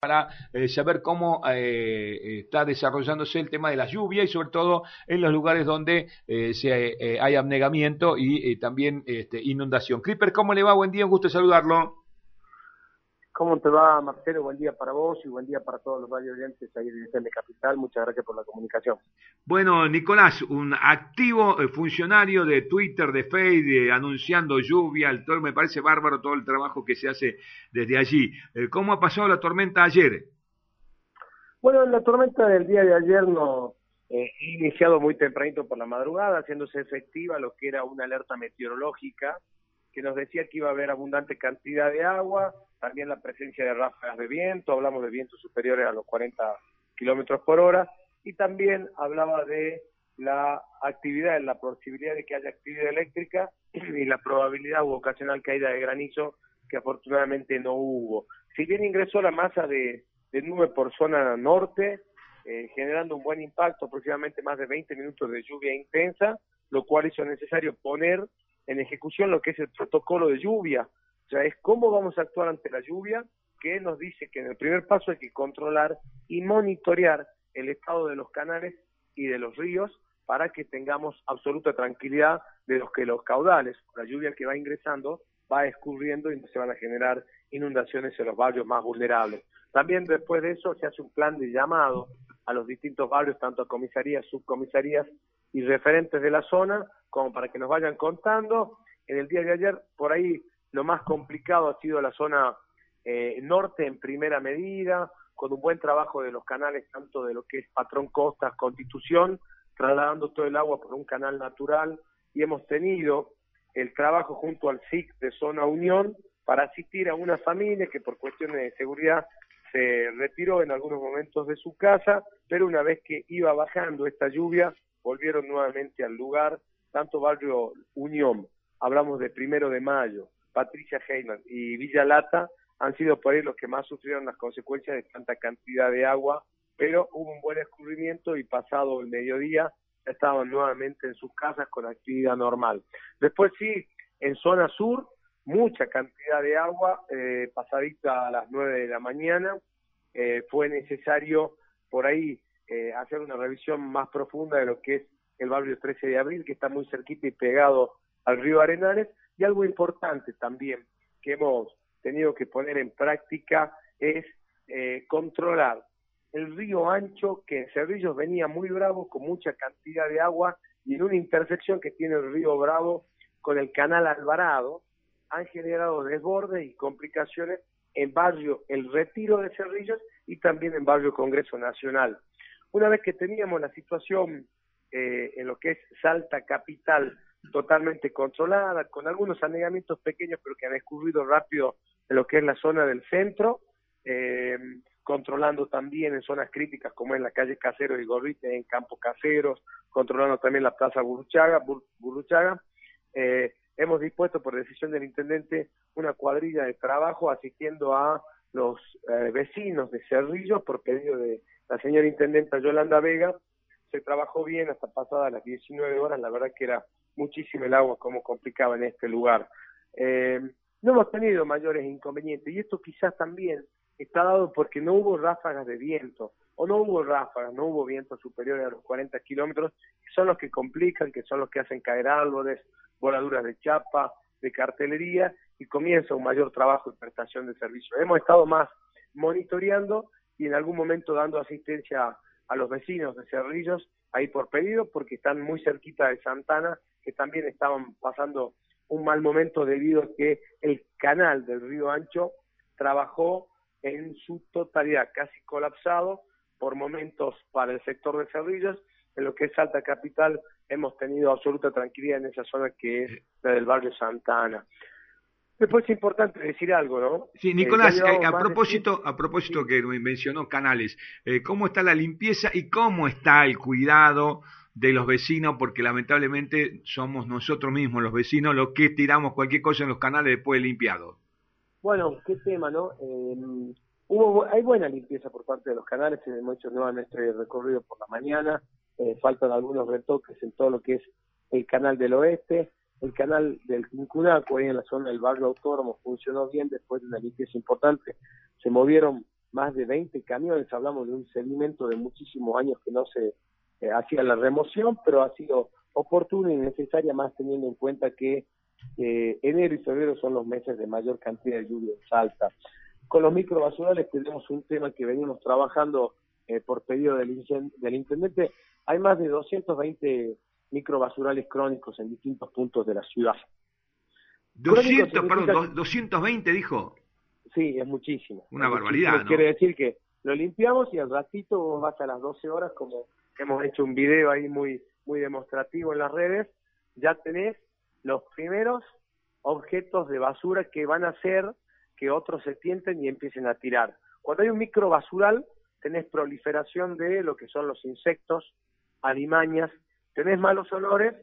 para eh, saber cómo eh, está desarrollándose el tema de la lluvia y sobre todo en los lugares donde eh, se, hay abnegamiento y también este, inundación. Clipper, ¿cómo le va? Buen día, un gusto saludarlo. ¿Cómo te va, Marcelo? Buen día para vos y buen día para todos los radio oyentes ahí de Capital. Muchas gracias por la comunicación. Bueno, Nicolás, un activo funcionario de Twitter, de Facebook, anunciando lluvia, el todo, me parece bárbaro todo el trabajo que se hace desde allí. ¿Cómo ha pasado la tormenta ayer? Bueno, la tormenta del día de ayer no eh, iniciado muy tempranito por la madrugada, haciéndose efectiva lo que era una alerta meteorológica que nos decía que iba a haber abundante cantidad de agua, también la presencia de ráfagas de viento, hablamos de vientos superiores a los 40 kilómetros por hora, y también hablaba de la actividad, la posibilidad de que haya actividad eléctrica y la probabilidad u ocasional caída de granizo que afortunadamente no hubo. Si bien ingresó la masa de, nube por zona norte, eh, generando un buen impacto, aproximadamente más de 20 minutos de lluvia intensa, lo cual hizo necesario poner en ejecución lo que es el protocolo de lluvia, sea, es cómo vamos a actuar ante la lluvia, que nos dice que en el primer paso hay que controlar y monitorear el estado de los canales y de los ríos para que tengamos absoluta tranquilidad de los que los caudales, la lluvia que va ingresando, va escurriendo y se van a generar inundaciones en los barrios más vulnerables. También después de eso se hace un plan de llamado a los distintos barrios, tanto a comisarías, subcomisarías y referentes de la zona, como para que nos vayan contando. En el día de ayer, por ahí lo más complicado ha sido la zona eh, norte en primera medida, con un buen trabajo de los canales, tanto de lo que es Patrón Costas, Constitución, trasladando todo el agua por un canal natural, y hemos tenido el trabajo junto al SIC de Zona Unión para asistir a una familia que por cuestiones de seguridad se retiró en algunos momentos de su casa, pero una vez que iba bajando esta lluvia, volvieron nuevamente al lugar, tanto Barrio Unión, hablamos de primero de mayo, Patricia Heyman y Villa Lata han sido por ahí los que más sufrieron las consecuencias de tanta cantidad de agua, pero hubo un buen escurrimiento y pasado el mediodía estaban nuevamente en sus casas con actividad normal. Después sí, en zona sur, mucha cantidad de agua, eh, pasadita a las 9 de la mañana, eh, fue necesario por ahí eh, hacer una revisión más profunda de lo que es el barrio 13 de abril, que está muy cerquita y pegado al río Arenales, y algo importante también que hemos tenido que poner en práctica es eh, controlar el río ancho que en Cerrillos venía muy bravo con mucha cantidad de agua y en una intersección que tiene el río Bravo con el canal Alvarado han generado desbordes y complicaciones en barrio El Retiro de Cerrillos y también en barrio Congreso Nacional. Una vez que teníamos la situación eh, en lo que es Salta Capital totalmente controlada, con algunos anegamientos pequeños, pero que han escurrido rápido en lo que es la zona del centro, eh, controlando también en zonas críticas como en la calle Caseros y Gorrite, en Campo Caseros, controlando también la plaza Burruchaga. Burruchaga. Eh, hemos dispuesto por decisión del intendente una cuadrilla de trabajo asistiendo a los eh, vecinos de Cerrillo por pedido de la señora intendenta Yolanda Vega. Se trabajó bien hasta pasadas las 19 horas, la verdad que era muchísimo el agua como complicaba en este lugar. Eh, no hemos tenido mayores inconvenientes y esto quizás también está dado porque no hubo ráfagas de viento o no hubo ráfagas, no hubo vientos superiores a los 40 kilómetros, que son los que complican, que son los que hacen caer árboles, voladuras de chapa, de cartelería y comienza un mayor trabajo y prestación de servicio. Hemos estado más monitoreando y en algún momento dando asistencia a los vecinos de Cerrillos ahí por pedido porque están muy cerquita de Santana que también estaban pasando un mal momento debido a que el canal del río Ancho trabajó en su totalidad, casi colapsado por momentos para el sector de Cerrillos, en lo que es Alta Capital hemos tenido absoluta tranquilidad en esa zona que es la del barrio Santana. Después es importante decir algo, ¿no? Sí, eh, Nicolás, eh, a propósito, a propósito que mencionó Canales, eh, ¿cómo está la limpieza y cómo está el cuidado de los vecinos? Porque lamentablemente somos nosotros mismos, los vecinos, los que tiramos cualquier cosa en los canales después de limpiado. Bueno, qué tema, ¿no? hubo, hay buena limpieza por parte de los canales, hemos hecho nuevamente el recorrido por la mañana, faltan algunos retoques en todo lo que es el canal del oeste, el canal del Quincunaco, ahí en la zona del barrio autónomo, funcionó bien después de una limpieza importante. Se movieron más de 20 camiones, hablamos de un sedimento de muchísimos años que no se eh, hacía la remoción, pero ha sido oportuna y necesaria más teniendo en cuenta que eh, enero y febrero son los meses de mayor cantidad de lluvia en Salta. Con los microbasurales tenemos un tema que venimos trabajando eh, por pedido del, del intendente. Hay más de 220 microbasurales crónicos en distintos puntos de la ciudad. 200, perdón, 220 dijo. Sí, es muchísimo. Una barbaridad, ¿no? Quiere decir que lo limpiamos y al ratito vos vas a las 12 horas, como hemos hecho un video ahí muy, muy demostrativo en las redes, ya tenés los primeros objetos de basura que van a hacer que otros se tienten y empiecen a tirar. Cuando hay un microbasural, tenés proliferación de lo que son los insectos, alimañas tenés malos olores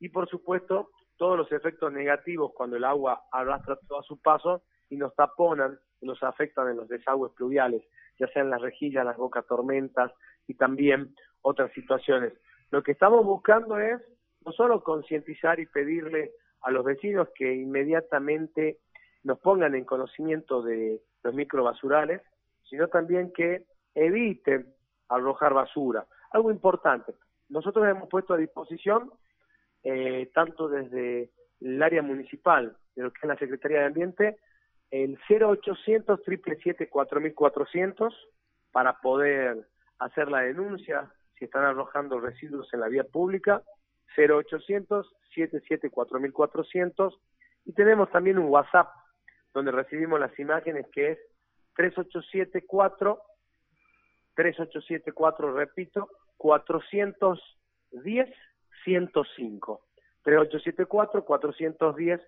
y por supuesto todos los efectos negativos cuando el agua arrastra todo a su paso y nos taponan nos afectan en los desagües pluviales, ya sean las rejillas, las boca tormentas y también otras situaciones. Lo que estamos buscando es no solo concientizar y pedirle a los vecinos que inmediatamente nos pongan en conocimiento de los microbasurales, sino también que eviten arrojar basura. Algo importante, nosotros hemos puesto a disposición, eh, tanto desde el área municipal, de lo que es la Secretaría de Ambiente, el 0800 777 4400 para poder hacer la denuncia si están arrojando residuos en la vía pública, 0800 777 4400 y tenemos también un WhatsApp donde recibimos las imágenes que es 3874 3874, repito, 410 105. 3874 410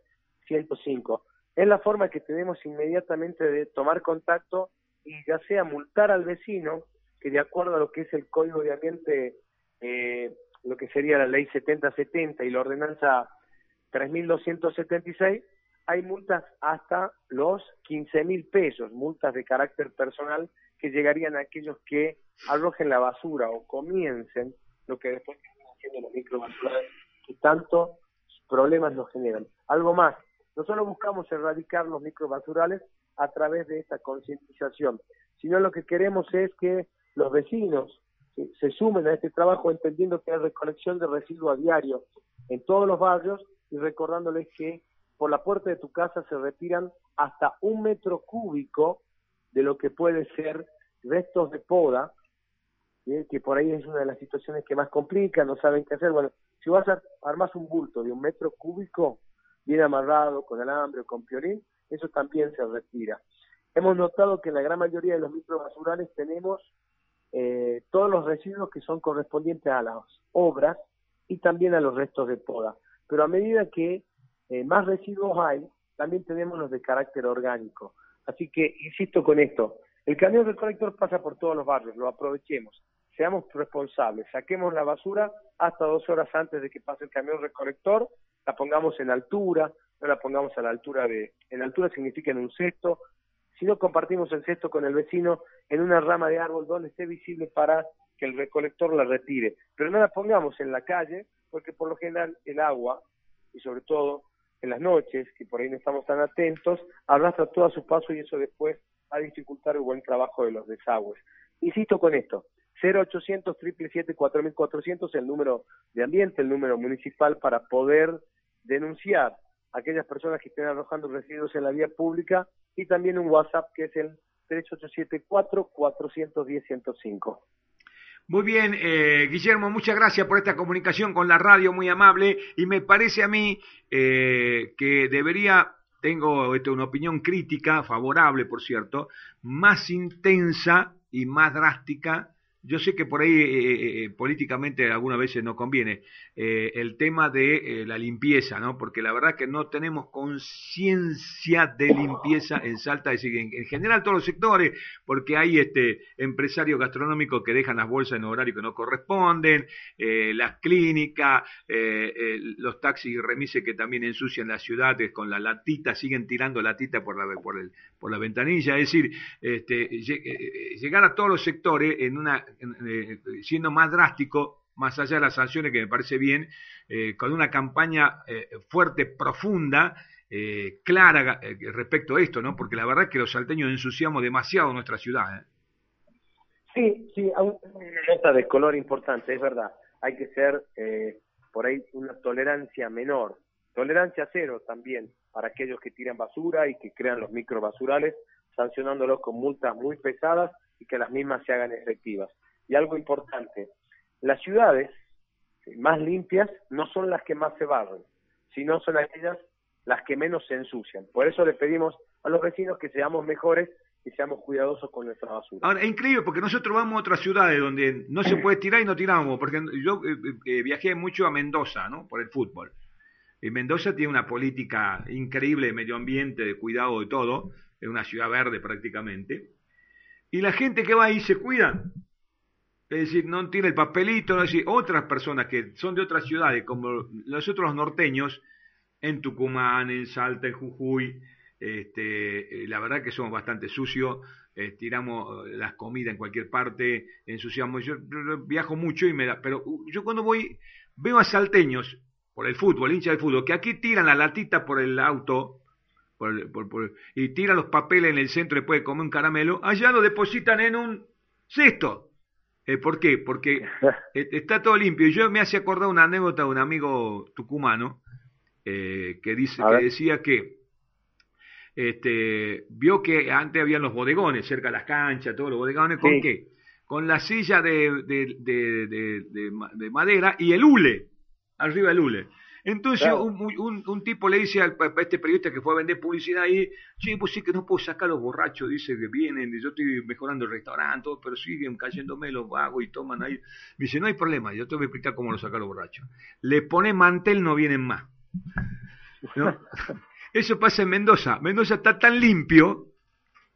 105. Es la forma que tenemos inmediatamente de tomar contacto y ya sea multar al vecino, que de acuerdo a lo que es el Código de Ambiente, eh, lo que sería la Ley 7070 y la Ordenanza 3276, hay multas hasta los 15 mil pesos, multas de carácter personal que llegarían a aquellos que arrojen la basura o comiencen lo que después haciendo los microbasurales que tanto problemas nos generan. Algo más, no solo buscamos erradicar los microbasurales a través de esta concientización, sino lo que queremos es que los vecinos se sumen a este trabajo entendiendo que hay recolección de residuos a diario en todos los barrios y recordándoles que por la puerta de tu casa se retiran hasta un metro cúbico de lo que puede ser restos de poda, que por ahí es una de las situaciones que más complican, no saben qué hacer. Bueno, si vas a armar un bulto de un metro cúbico, bien amarrado con alambre o con piorín, eso también se retira. Hemos notado que en la gran mayoría de los microbasurales tenemos eh, todos los residuos que son correspondientes a las obras y también a los restos de poda. Pero a medida que eh, más residuos hay, también tenemos los de carácter orgánico. Así que, insisto con esto, el camión recolector pasa por todos los barrios, lo aprovechemos, seamos responsables, saquemos la basura hasta dos horas antes de que pase el camión recolector, la pongamos en altura, no la pongamos a la altura de, en altura significa en un cesto, si no compartimos el cesto con el vecino en una rama de árbol donde esté visible para que el recolector la retire, pero no la pongamos en la calle porque por lo general el agua y sobre todo en las noches, que por ahí no estamos tan atentos, arrastra todo a su paso y eso después va a dificultar el buen trabajo de los desagües. Insisto con esto, 0800 777 4400 el número de ambiente, el número municipal para poder denunciar a aquellas personas que estén arrojando residuos en la vía pública y también un WhatsApp que es el 3874 410 105. Muy bien, eh, Guillermo, muchas gracias por esta comunicación con la radio, muy amable, y me parece a mí eh, que debería, tengo esto, una opinión crítica, favorable por cierto, más intensa y más drástica yo sé que por ahí eh, eh, políticamente algunas veces no conviene eh, el tema de la limpieza, ¿no? Porque la verdad que no tenemos conciencia de limpieza en Salta, es decir, en, general todos los sectores, porque hay este empresarios gastronómicos que dejan las bolsas en horario que no corresponden, las clínicas, los taxis y remises que también ensucian las ciudades con la latita, siguen tirando latita por la por, el, por la ventanilla, es decir, este, llegar a todos los sectores en una eh, siendo más drástico, más allá de las sanciones que me parece bien, eh, con una campaña eh, fuerte, profunda, clara respecto a esto, ¿no? Porque la verdad es que los salteños ensuciamos demasiado nuestra ciudad. Sí, sí, una nota de color importante, es verdad. Hay que ser por ahí una tolerancia menor, tolerancia cero también para aquellos que tiran basura y que crean los microbasurales, sancionándolos con multas muy pesadas y que las mismas se hagan efectivas. Y algo importante, las ciudades más limpias no son las que más se barren, sino son aquellas las que menos se ensucian. Por eso le pedimos a los vecinos que seamos mejores y seamos cuidadosos con nuestra basura. Ahora, es increíble porque nosotros vamos a otras ciudades donde no se puede tirar y no tiramos, porque yo eh, eh, viajé mucho a Mendoza, ¿no? Por el fútbol. Y Mendoza tiene una política increíble de medio ambiente, de cuidado de todo, es una ciudad verde prácticamente. Y la gente que va ahí se cuida. Es decir, no tiene el papelito, no es decir, otras personas que son de otras ciudades, como nosotros los norteños, en Tucumán, en Salta, en Jujuy, este, eh, la verdad que somos bastante sucios, eh, tiramos las comidas en cualquier parte, ensuciamos. Yo, viajo mucho y me da, pero yo cuando voy, veo a salteños por el fútbol, hincha del fútbol, que aquí tiran la latita por el auto y tiran los papeles en el centro después de comer un caramelo, allá lo depositan en un cesto. Eh, ¿Por qué? Porque e, está todo limpio. Y yo me hace acordar una anécdota de un amigo tucumano eh, que dice que decía que este, vio que antes habían los bodegones cerca de las canchas, todos los bodegones, ¿con qué? Con la silla de, de, de, de, madera y el hule, arriba el hule. Entonces un, un, tipo le dice al, a este periodista que fue a vender publicidad ahí, sí, pues sí que no puedo sacar los borrachos, dice que vienen, yo estoy mejorando el restaurante, pero siguen cayéndome los vagos y toman ahí. Me dice, no hay problema, yo te voy a explicar cómo lo sacar los borrachos. Le pone mantel, no vienen más. Eso pasa en Mendoza. Mendoza está tan limpio,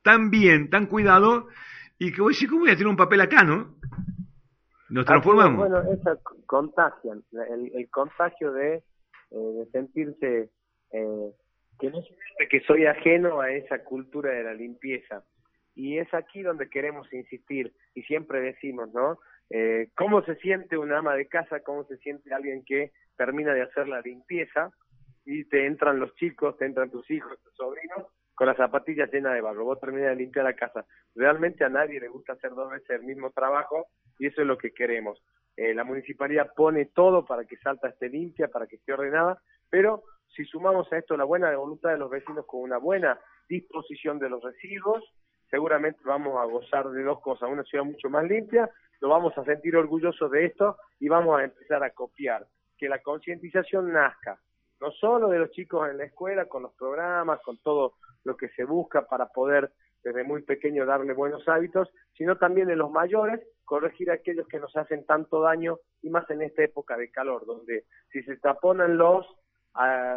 tan bien, tan cuidado, y que voy a decir, ¿cómo voy a tener un papel acá, no? Nos transformamos. bueno, eso contagian, el contagio de de sentirse eh, que no que soy ajeno a esa cultura de la limpieza. Y es aquí donde queremos insistir y siempre decimos, ¿no? Eh, ¿Cómo se siente una ama de casa? ¿Cómo se siente alguien que termina de hacer la limpieza y te entran los chicos, te entran tus hijos, tus sobrinos con las zapatillas llenas de barro? Vos terminas de limpiar la casa. Realmente a nadie le gusta hacer dos veces el mismo trabajo y eso es lo que queremos. Eh, la municipalidad pone todo para que Salta esté limpia, para que esté ordenada, pero si sumamos a esto la buena voluntad de los vecinos con una buena disposición de los residuos, seguramente vamos a gozar de dos cosas, una ciudad mucho más limpia, lo vamos a sentir orgullosos de esto y vamos a empezar a copiar, que la concientización nazca, no solo de los chicos en la escuela, con los programas, con todo lo que se busca para poder desde muy pequeño darle buenos hábitos, sino también de los mayores corregir a aquellos que nos hacen tanto daño y más en esta época de calor, donde si se taponan los,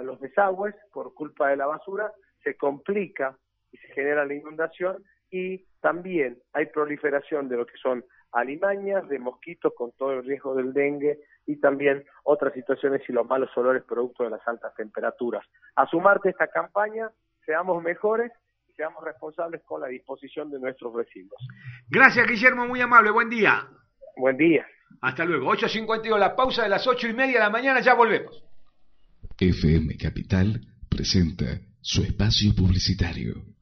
los desagües por culpa de la basura, se complica y se genera la inundación y también hay proliferación de lo que son alimañas, de mosquitos con todo el riesgo del dengue y también otras situaciones y los malos olores producto de las altas temperaturas. A sumarte esta campaña, seamos mejores seamos responsables con la disposición de nuestros residuos. Gracias, Guillermo, muy amable, buen día. Buen día. Hasta luego. 8.52, la pausa de las ocho y media de la mañana, ya volvemos. FM Capital presenta su espacio publicitario.